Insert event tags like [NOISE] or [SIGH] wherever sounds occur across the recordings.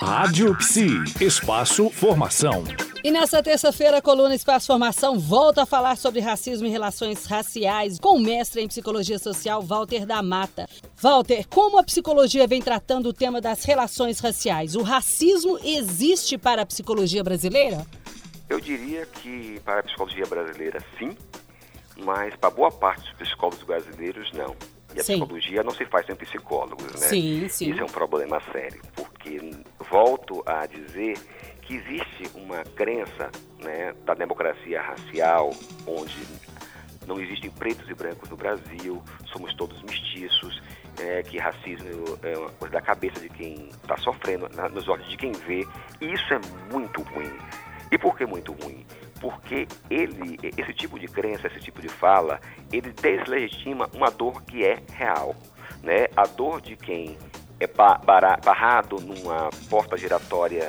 Rádio Psi, Espaço Formação. E nessa terça-feira, a coluna Espaço Formação volta a falar sobre racismo e relações raciais com o mestre em psicologia social Walter da Mata. Walter, como a psicologia vem tratando o tema das relações raciais? O racismo existe para a psicologia brasileira? Eu diria que para a psicologia brasileira, sim, mas para boa parte dos psicólogos brasileiros, não. E a sim. psicologia não se faz sem psicólogos, né? Sim, sim. Isso é um problema sério, porque volto a dizer que existe uma crença né, da democracia racial, onde não existem pretos e brancos no Brasil, somos todos mestiços, é, que racismo é uma coisa da cabeça de quem está sofrendo, nos olhos de quem vê. E isso é muito ruim. E por que muito ruim? Porque ele, esse tipo de crença, esse tipo de fala, ele deslegitima uma dor que é real. Né? A dor de quem é barrado numa porta giratória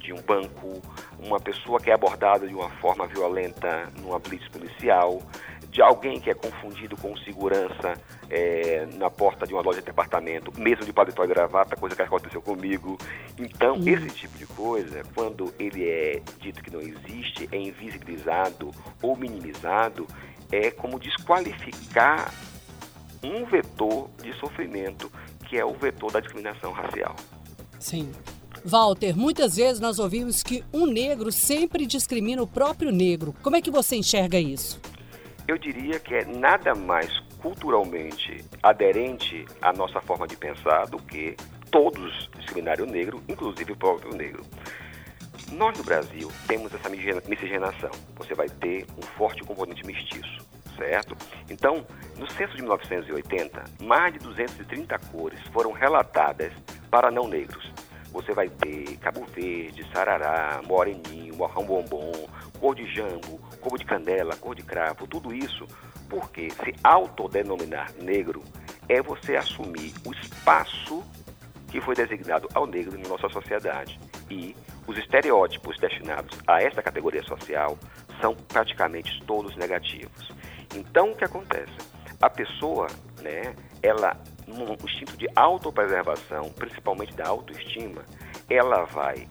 de um banco, uma pessoa que é abordada de uma forma violenta numa blitz policial, de alguém que é confundido com segurança é, na porta de uma loja de departamento, mesmo de paletó e gravata, coisa que aconteceu comigo. Então, uhum. esse tipo de coisa, quando ele é dito que não existe, é invisibilizado ou minimizado, é como desqualificar um vetor de sofrimento, que é o vetor da discriminação racial. Sim. Walter, muitas vezes nós ouvimos que um negro sempre discrimina o próprio negro. Como é que você enxerga isso? Eu diria que é nada mais culturalmente aderente à nossa forma de pensar do que todos discriminarem o negro, inclusive o próprio negro. Nós no Brasil temos essa miscigenação. Você vai ter um forte componente mestiço, certo? Então, no censo de 1980, mais de 230 cores foram relatadas para não negros. Você vai ter Cabo Verde, Sarará, Moreninho, Morrão Bombom, cor de jambo, cor de canela, cor de cravo, tudo isso porque se autodenominar negro é você assumir o espaço que foi designado ao negro na nossa sociedade. E os estereótipos destinados a esta categoria social são praticamente todos negativos. Então, o que acontece? A pessoa, né, ela num instinto de autopreservação, principalmente da autoestima, ela vai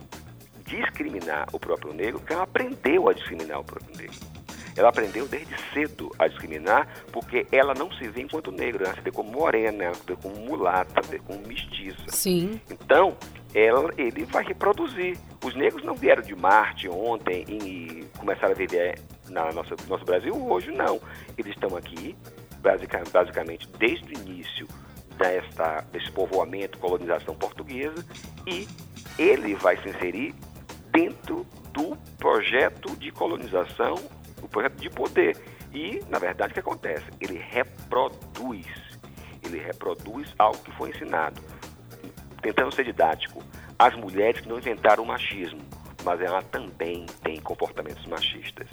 discriminar o próprio negro, porque ela aprendeu a discriminar o próprio negro. Ela aprendeu desde cedo a discriminar, porque ela não se vê enquanto negro, ela se vê como morena, ela se vê como mulata, se vê como mestiça. Sim. Então, ela, ele vai reproduzir. Os negros não vieram de Marte ontem e começaram a viver na nossa, no nosso Brasil hoje, não. Eles estão aqui, basicamente, desde o início desta, desse povoamento, colonização portuguesa, e ele vai se inserir dentro do projeto de colonização, o projeto de poder. E, na verdade, o que acontece? Ele reproduz. Ele reproduz algo que foi ensinado. Tentando ser didático, as mulheres não inventaram o machismo, mas ela também tem comportamentos machistas.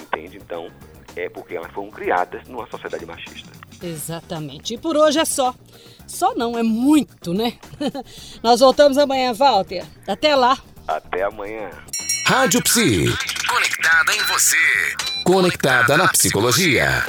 Entende? Então, é porque elas foram criadas numa sociedade machista. Exatamente. E por hoje é só. Só não, é muito, né? [LAUGHS] Nós voltamos amanhã, Walter. Até lá. Até amanhã. Rádio Psi. Conectada em você. Conectada na psicologia.